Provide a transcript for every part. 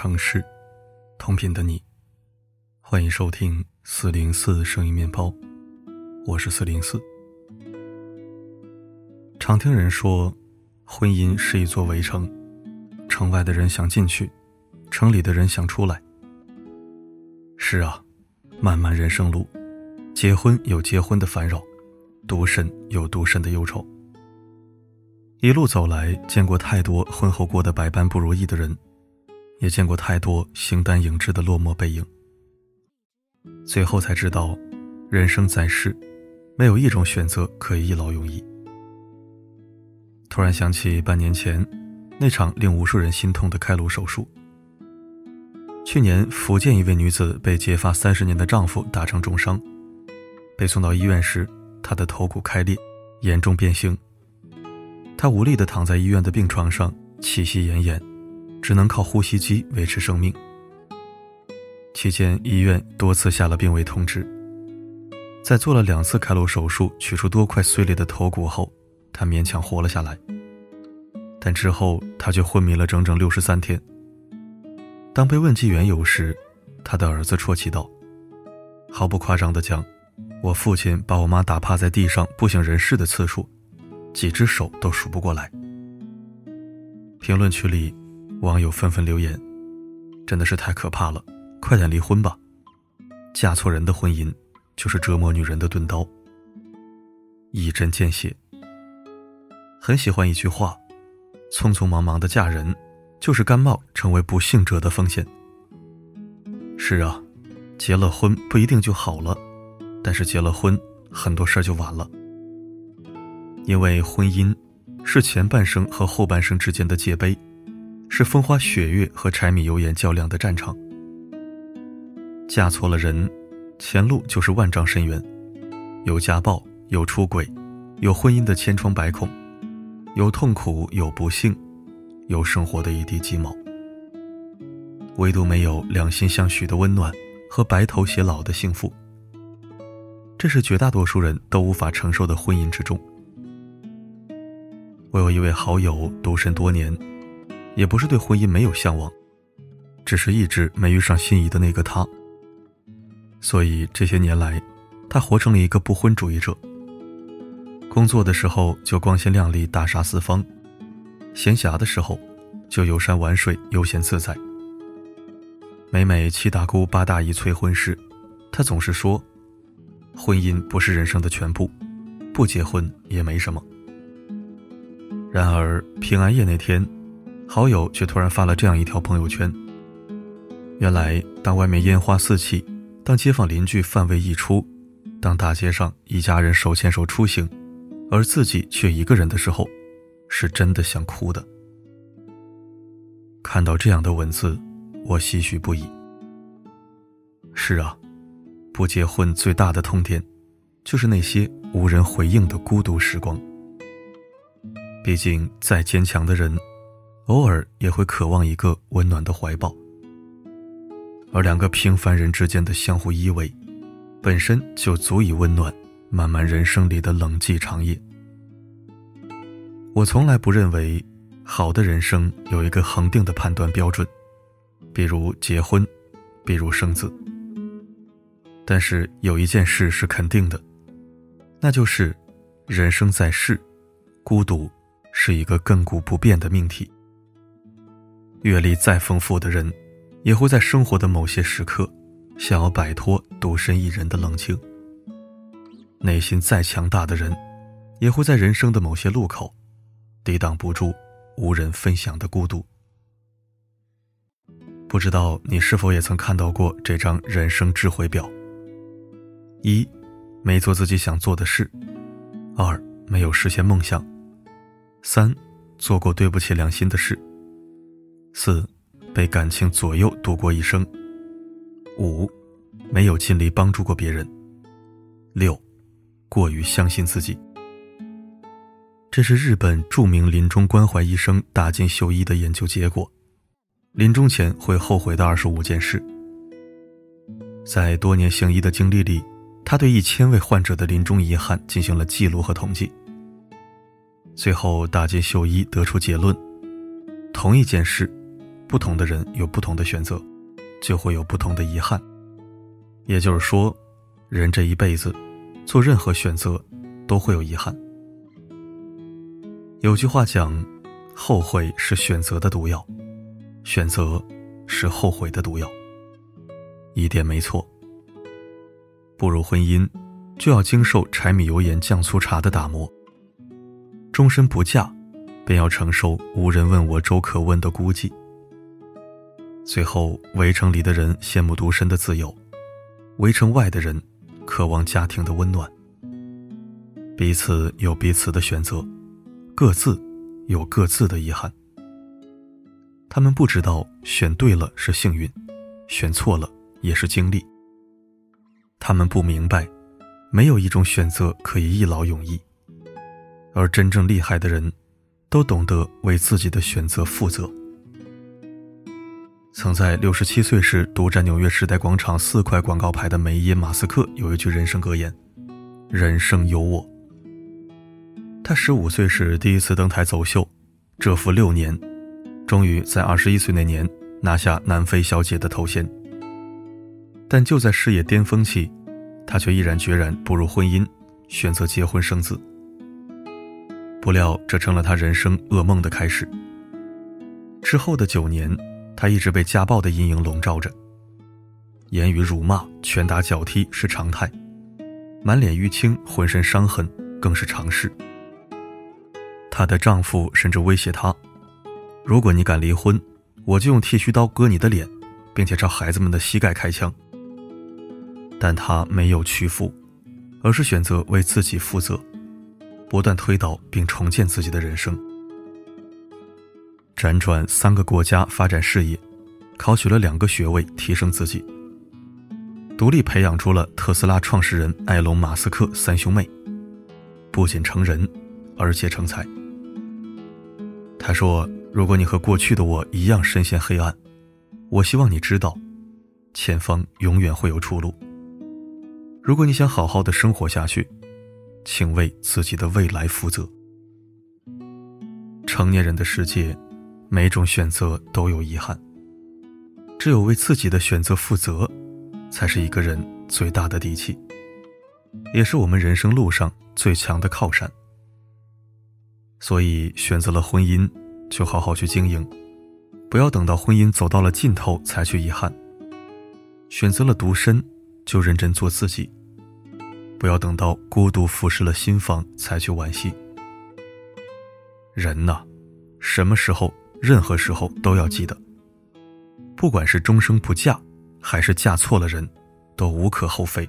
城市，同频的你，欢迎收听四零四声音面包，我是四零四。常听人说，婚姻是一座围城，城外的人想进去，城里的人想出来。是啊，漫漫人生路，结婚有结婚的烦扰，独身有独身的忧愁。一路走来，见过太多婚后过得百般不如意的人，也见过太多形单影只的落寞背影。最后才知道，人生在世，没有一种选择可以一劳永逸。突然想起半年前，那场令无数人心痛的开颅手术。去年，福建一位女子被结发三十年的丈夫打成重伤，被送到医院时，她的头骨开裂，严重变形。她无力地躺在医院的病床上，气息奄奄，只能靠呼吸机维持生命。期间，医院多次下了病危通知。在做了两次开颅手术，取出多块碎裂的头骨后，他勉强活了下来。但之后，他却昏迷了整整六十三天。当被问及缘由时，他的儿子啜泣道：“毫不夸张地讲，我父亲把我妈打趴在地上不省人事的次数。”几只手都数不过来。评论区里，网友纷纷留言：“真的是太可怕了，快点离婚吧！嫁错人的婚姻，就是折磨女人的钝刀。”一针见血。很喜欢一句话：“匆匆忙忙的嫁人，就是甘冒成为不幸者的风险。”是啊，结了婚不一定就好了，但是结了婚，很多事儿就完了。因为婚姻是前半生和后半生之间的界碑，是风花雪月和柴米油盐较量的战场。嫁错了人，前路就是万丈深渊，有家暴，有出轨，有婚姻的千疮百孔，有痛苦，有不幸，有生活的一地鸡毛，唯独没有两心相许的温暖和白头偕老的幸福。这是绝大多数人都无法承受的婚姻之重。我有一位好友，独身多年，也不是对婚姻没有向往，只是一直没遇上心仪的那个他。所以这些年来，他活成了一个不婚主义者。工作的时候就光鲜亮丽、大杀四方，闲暇的时候就游山玩水、悠闲自在。每每七大姑八大姨催婚时，他总是说：“婚姻不是人生的全部，不结婚也没什么。”然而平安夜那天，好友却突然发了这样一条朋友圈。原来，当外面烟花四起，当街坊邻居范围溢出，当大街上一家人手牵手出行，而自己却一个人的时候，是真的想哭的。看到这样的文字，我唏嘘不已。是啊，不结婚最大的痛点，就是那些无人回应的孤独时光。毕竟，再坚强的人，偶尔也会渴望一个温暖的怀抱。而两个平凡人之间的相互依偎，本身就足以温暖漫漫人生里的冷寂长夜。我从来不认为，好的人生有一个恒定的判断标准，比如结婚，比如生子。但是有一件事是肯定的，那就是，人生在世，孤独。是一个亘古不变的命题。阅历再丰富的人，也会在生活的某些时刻，想要摆脱独身一人的冷清；内心再强大的人，也会在人生的某些路口，抵挡不住无人分享的孤独。不知道你是否也曾看到过这张人生智慧表？一，没做自己想做的事；二，没有实现梦想。三，做过对不起良心的事。四，被感情左右度过一生。五，没有尽力帮助过别人。六，过于相信自己。这是日本著名临终关怀医生大金秀一的研究结果。临终前会后悔的二十五件事。在多年行医的经历里，他对一千位患者的临终遗憾进行了记录和统计。最后，大金秀一得出结论：同一件事，不同的人有不同的选择，就会有不同的遗憾。也就是说，人这一辈子做任何选择都会有遗憾。有句话讲：“后悔是选择的毒药，选择是后悔的毒药。”一点没错。步入婚姻，就要经受柴米油盐酱醋茶的打磨；终身不嫁，便要承受无人问我粥可温的孤寂。最后，围城里的人羡慕独身的自由，围城外的人渴望家庭的温暖。彼此有彼此的选择，各自有各自的遗憾。他们不知道选对了是幸运，选错了也是经历。他们不明白，没有一种选择可以一劳永逸，而真正厉害的人，都懂得为自己的选择负责。曾在六十七岁时独占纽约时代广场四块广告牌的梅耶马斯克有一句人生格言：“人生有我。”他十五岁时第一次登台走秀，蛰伏六年，终于在二十一岁那年拿下南非小姐的头衔。但就在事业巅峰期，他却毅然决然步入婚姻，选择结婚生子。不料，这成了他人生噩梦的开始。之后的九年，他一直被家暴的阴影笼罩着，言语辱骂、拳打脚踢是常态，满脸淤青、浑身伤痕更是常事。她的丈夫甚至威胁她：“如果你敢离婚，我就用剃须刀割你的脸，并且朝孩子们的膝盖开枪。”但他没有屈服，而是选择为自己负责，不断推倒并重建自己的人生。辗转三个国家发展事业，考取了两个学位，提升自己，独立培养出了特斯拉创始人埃隆·马斯克三兄妹，不仅成人，而且成才。他说：“如果你和过去的我一样深陷黑暗，我希望你知道，前方永远会有出路。”如果你想好好的生活下去，请为自己的未来负责。成年人的世界，每种选择都有遗憾。只有为自己的选择负责，才是一个人最大的底气，也是我们人生路上最强的靠山。所以，选择了婚姻，就好好去经营，不要等到婚姻走到了尽头才去遗憾。选择了独身，就认真做自己。不要等到孤独腐蚀了心房才去惋惜。人呐，什么时候、任何时候都要记得，不管是终生不嫁，还是嫁错了人，都无可厚非。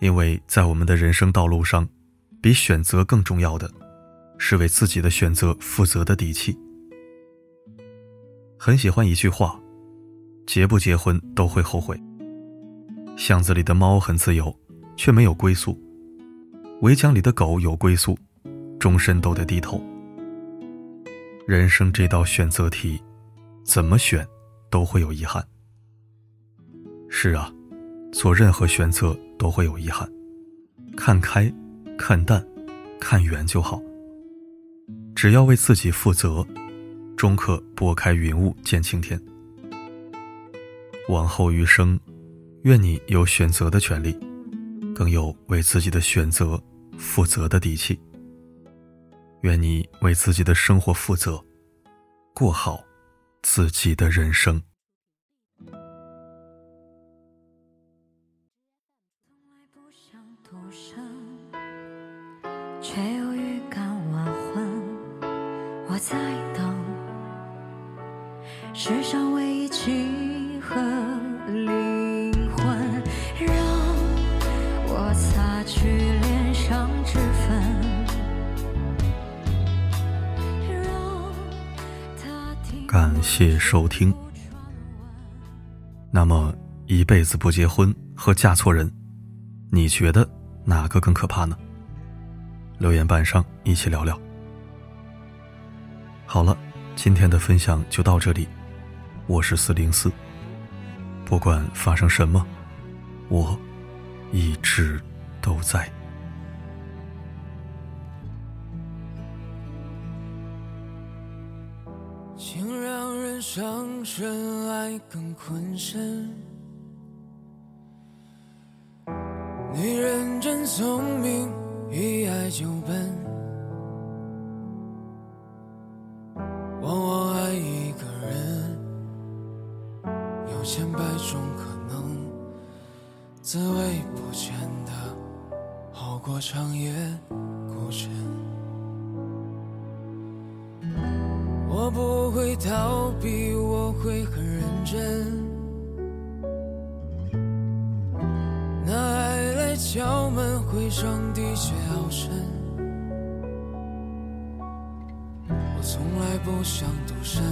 因为在我们的人生道路上，比选择更重要的，是为自己的选择负责的底气。很喜欢一句话：结不结婚都会后悔。巷子里的猫很自由。却没有归宿，围墙里的狗有归宿，终身都得低头。人生这道选择题，怎么选都会有遗憾。是啊，做任何选择都会有遗憾，看开、看淡、看远就好。只要为自己负责，终可拨开云雾见青天。往后余生，愿你有选择的权利。更有为自己的选择负责的底气。愿你为自己的生活负责，过好自己的人生。从来不想独生却有预感晚婚，我在等世上唯一契谢收听。那么，一辈子不结婚和嫁错人，你觉得哪个更可怕呢？留言板上一起聊聊。好了，今天的分享就到这里。我是四零四，不管发生什么，我。一直都在。伤深，爱更困身。女人真聪明，一爱就笨，往往爱一个人，有千百种可能，滋味不见得好过长夜孤枕。上滴血好深。我从来不想独身，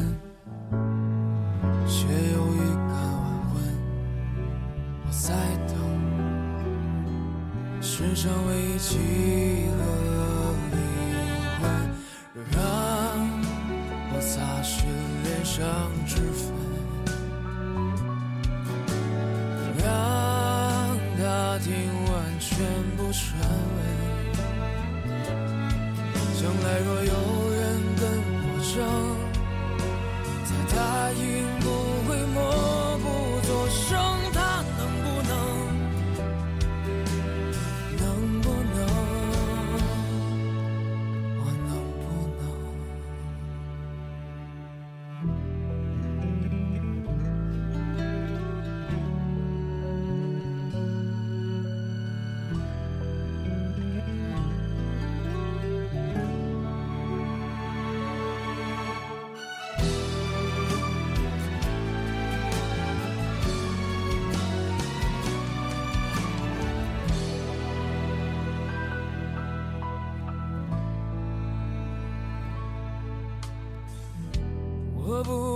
却有预感晚婚。我在等世上唯一契合灵魂，让我。擦拭脸上脂粉，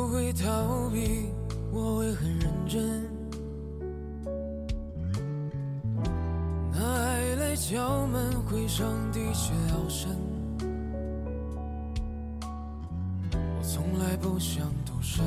不会逃避，我会很认真。那爱来敲门，会上滴血熬深。我从来不想独身，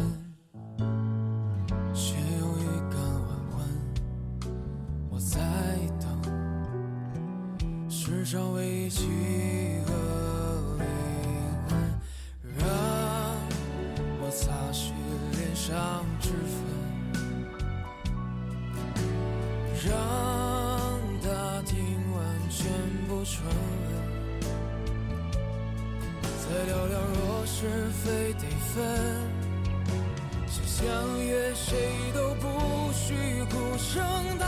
非得分，是相约谁都不许哭声，大？